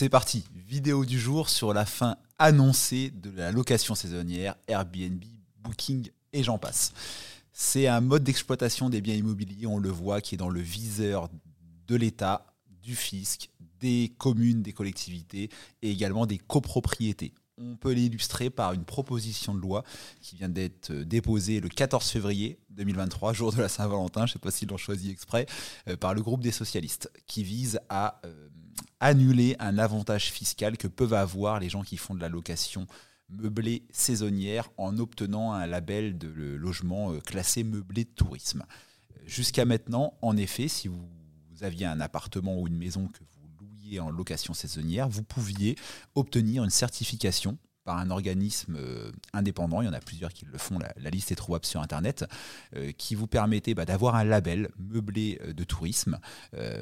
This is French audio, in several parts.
C'est parti, vidéo du jour sur la fin annoncée de la location saisonnière, Airbnb, Booking et j'en passe. C'est un mode d'exploitation des biens immobiliers, on le voit, qui est dans le viseur de l'État, du fisc, des communes, des collectivités et également des copropriétés. On peut l'illustrer par une proposition de loi qui vient d'être déposée le 14 février 2023, jour de la Saint-Valentin, je ne sais pas s'ils l'ont choisi exprès, euh, par le groupe des socialistes, qui vise à euh, annuler un avantage fiscal que peuvent avoir les gens qui font de la location meublée saisonnière en obtenant un label de logement euh, classé meublé de tourisme. Jusqu'à maintenant, en effet, si vous aviez un appartement ou une maison que vous en location saisonnière, vous pouviez obtenir une certification par un organisme euh, indépendant, il y en a plusieurs qui le font, la, liste est trouvable sur Internet, euh, qui vous permettait bah, d'avoir un label meublé euh, de tourisme.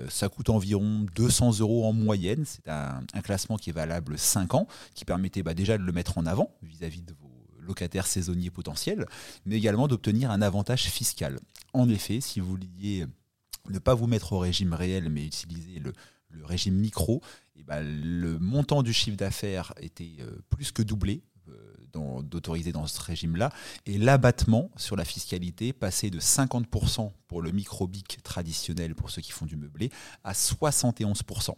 ça coûte environ 200 euros en moyenne, c'est un, classement qui est valable 5 ans, qui permettait bah, déjà de le mettre en avant vis-à-vis -vis de vos locataires saisonniers potentiels, mais également d'obtenir un avantage fiscal. En effet, si vous vouliez ne pas vous mettre au régime réel, mais utiliser le, le régime micro, et ben, le montant du chiffre d'affaires était euh, plus que doublé d'autoriser dans ce régime-là. Et l'abattement sur la fiscalité passait de 50% pour le microbic traditionnel pour ceux qui font du meublé à 71%.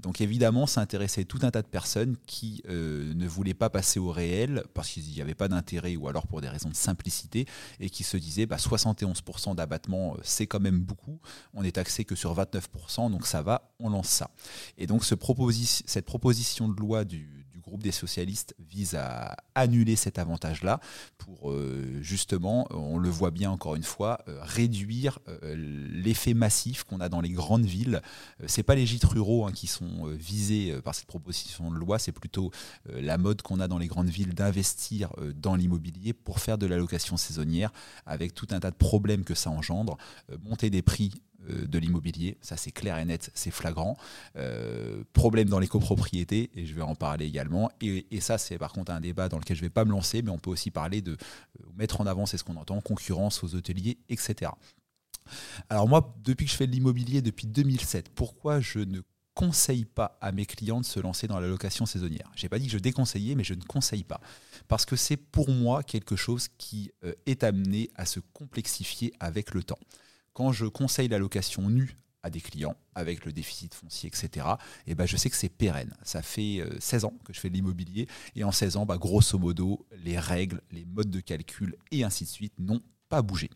Donc évidemment, ça intéressait tout un tas de personnes qui euh, ne voulaient pas passer au réel parce qu'il n'y avait pas d'intérêt ou alors pour des raisons de simplicité et qui se disaient bah, 71% d'abattement, euh, c'est quand même beaucoup. On est taxé que sur 29%, donc ça va, on lance ça. Et donc ce cette proposition de loi du, groupe des socialistes vise à annuler cet avantage-là pour euh, justement, on le voit bien encore une fois, euh, réduire euh, l'effet massif qu'on a dans les grandes villes. c'est pas les gîtes ruraux hein, qui sont visés par cette proposition de loi, c'est plutôt la mode qu'on a dans les grandes villes d'investir dans l'immobilier pour faire de la location saisonnière avec tout un tas de problèmes que ça engendre, monter des prix de l'immobilier, ça c'est clair et net, c'est flagrant. Euh, problème dans les copropriétés, et je vais en parler également. Et, ça c'est par contre un débat dans lequel je ne vais pas me lancer, mais on peut aussi parler de euh, mettre en avant, c'est ce qu'on entend, concurrence aux hôteliers, etc. Alors moi, depuis que je fais de l'immobilier depuis 2007, pourquoi je ne conseille pas à mes clients de se lancer dans la location saisonnière? Je n'ai pas dit que je déconseillais, mais je ne conseille pas. Parce que c'est pour moi quelque chose qui est amené à se complexifier avec le temps quand je conseille la location nue à des clients avec le déficit foncier, etc., et eh ben je sais que c'est pérenne. Ça fait 16 euh, ans que je fais de l'immobilier et en 16 ans, bah, grosso modo, les règles, les modes de calcul et ainsi de suite n'ont pas bougé.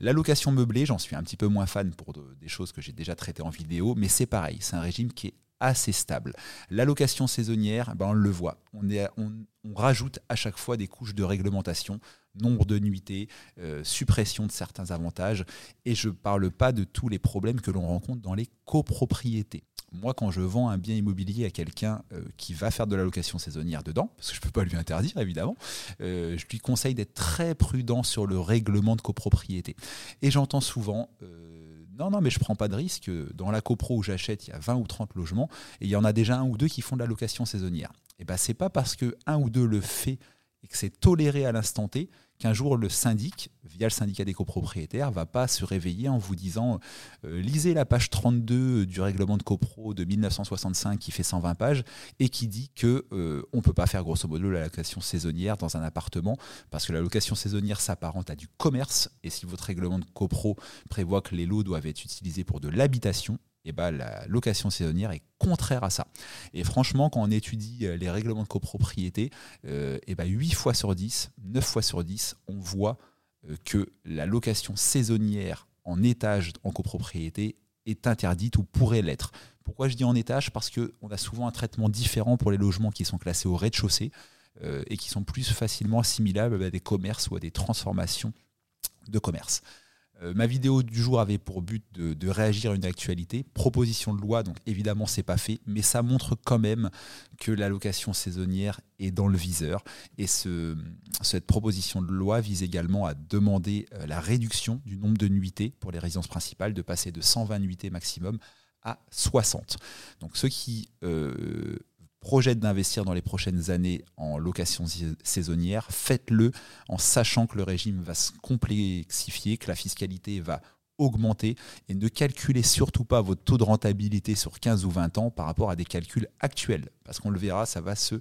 La location meublée, j'en suis un petit peu moins fan pour des choses que j'ai déjà traitées en vidéo, mais c'est pareil, c'est un régime qui est assez stable. La location saisonnière, ben on le voit, on, rajoute à chaque fois des couches de réglementation, nombre de nuitées, euh, suppression de certains avantages, et je ne parle pas de tous les problèmes que l'on rencontre dans les copropriétés. Moi, quand je vends un bien immobilier à quelqu'un euh, qui va faire de la location saisonnière dedans, parce que je ne peux pas lui interdire évidemment, euh, je lui conseille d'être très prudent sur le règlement de copropriété. Et j'entends souvent non, non, mais je prends pas de risque. Dans la copro où j'achète, il y a 20 ou 30 logements et il y en a déjà un ou deux qui font de la location saisonnière. Et eh ben c'est pas parce que un ou deux le fait et que c'est toléré à l'instant T qu'un jour le syndic, via le syndicat des copropriétaires, va pas se réveiller en vous disant euh, lisez la page 32 du règlement de copro de 1965 qui fait 120 pages et qui dit que euh, on peut pas faire grosso modo la location saisonnière dans un appartement parce que la location saisonnière s'apparente à du commerce et si votre règlement de copro prévoit que les lots doivent être utilisés pour de l'habitation, eh ben, la location saisonnière est contraire à ça. Et franchement, quand on étudie euh, les règlements de copropriété, euh, et ben 8 fois sur 10, 9 fois sur 10, on voit euh, que la location saisonnière en étage en copropriété est interdite ou pourrait l'être. Pourquoi je dis en étage? Parce qu'on a souvent un traitement différent pour les logements qui sont classés au rez-de-chaussée et qui sont plus facilement assimilables à des commerces ou à des transformations de commerce. Euh, ma vidéo du jour avait pour but de, réagir à une actualité, proposition de loi, donc évidemment c'est pas fait, mais ça montre quand même que la location saisonnière est dans le viseur. Et cette proposition de loi vise également à demander euh, la réduction du nombre de nuitées pour les résidences principales, de passer de 120 nuitées maximum à 60. Donc ceux qui euh, projette d'investir dans les prochaines années en location saisonnière, faites-le en sachant que le régime va se complexifier, que la fiscalité va augmenter et ne calculez surtout pas votre taux de rentabilité sur 15 ou 20 ans par rapport à des calculs actuels. Parce qu'on le verra, ça va se,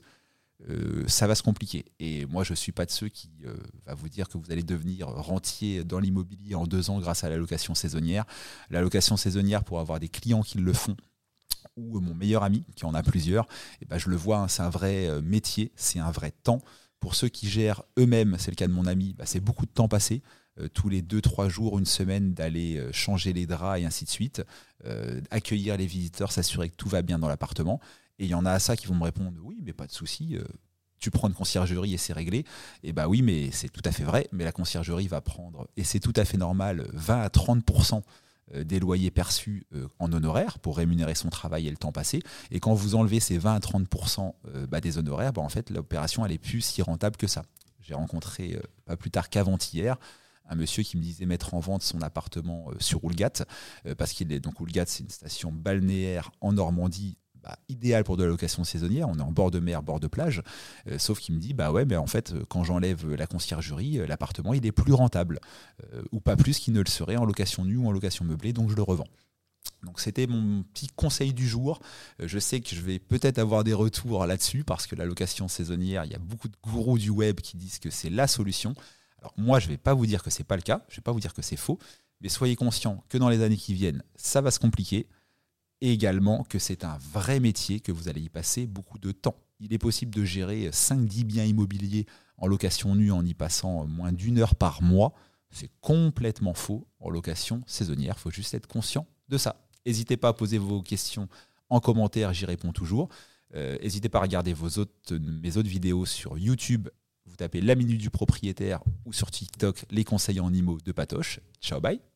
euh, compliquer. Et moi, je ne suis pas de ceux qui euh, va vous dire que vous allez devenir rentier dans l'immobilier en deux ans grâce à la location saisonnière. La location saisonnière, pour avoir des clients qui le font, ou mon meilleur ami qui en a plusieurs, et eh ben je le vois, hein, c'est un vrai euh, métier, c'est un vrai temps. Pour ceux qui gèrent eux-mêmes, c'est le cas de mon ami, bah, c'est beaucoup de temps passé. Euh, tous les 2-3 jours, une semaine, d'aller euh, changer les draps et ainsi de suite, accueillir les visiteurs, s'assurer que tout va bien dans l'appartement. Et il y en a à ça qui vont me répondre oui, mais pas de souci, tu prends une conciergerie et c'est réglé. Et bah oui, mais c'est tout à fait vrai, mais la conciergerie va prendre, et c'est tout à fait normal, 20 à 30 euh, des loyers perçus euh, en honoraires pour rémunérer son travail et le temps passé. Et quand vous enlevez ces 20 à 30% euh, bah, des honoraires, bah, en fait, l'opération, elle est plus si rentable que ça. J'ai rencontré, pas plus tard qu'avant-hier, un monsieur qui me disait mettre en vente son appartement sur Oulgat, parce qu'il est donc Oulgat, c'est une station balnéaire en Normandie bah, idéal pour de la location saisonnière. On est en bord de mer, bord de plage. Euh, sauf qu'il me dit, bah ouais, mais en fait, euh, quand j'enlève la conciergerie, euh, l'appartement, il est plus rentable. ou pas plus qu'il ne le serait en location nue ou en location meublée, donc je le revends. Donc c'était mon petit conseil du jour. Je sais que je vais peut-être avoir des retours là-dessus parce que la location saisonnière, il y a beaucoup de gourous du web qui disent que c'est la solution. Alors moi, je ne vais pas vous dire que ce n'est pas le cas, je ne vais pas vous dire que c'est faux, mais soyez conscients que dans les années qui viennent, ça va se compliquer et également que c'est un vrai métier, que vous allez y passer beaucoup de temps. Il est possible de gérer 5-10 biens immobiliers en location nue en y passant moins d'une heure par mois. C'est complètement faux en location saisonnière. Il faut juste être conscient de ça. N'hésitez pas à poser vos questions en commentaire, j'y réponds toujours. Euh, n'hésitez pas à regarder vos autres, mes autres vidéos sur YouTube. Vous tapez la minute du propriétaire ou sur TikTok les conseils en IMO de Patoche. Ciao, bye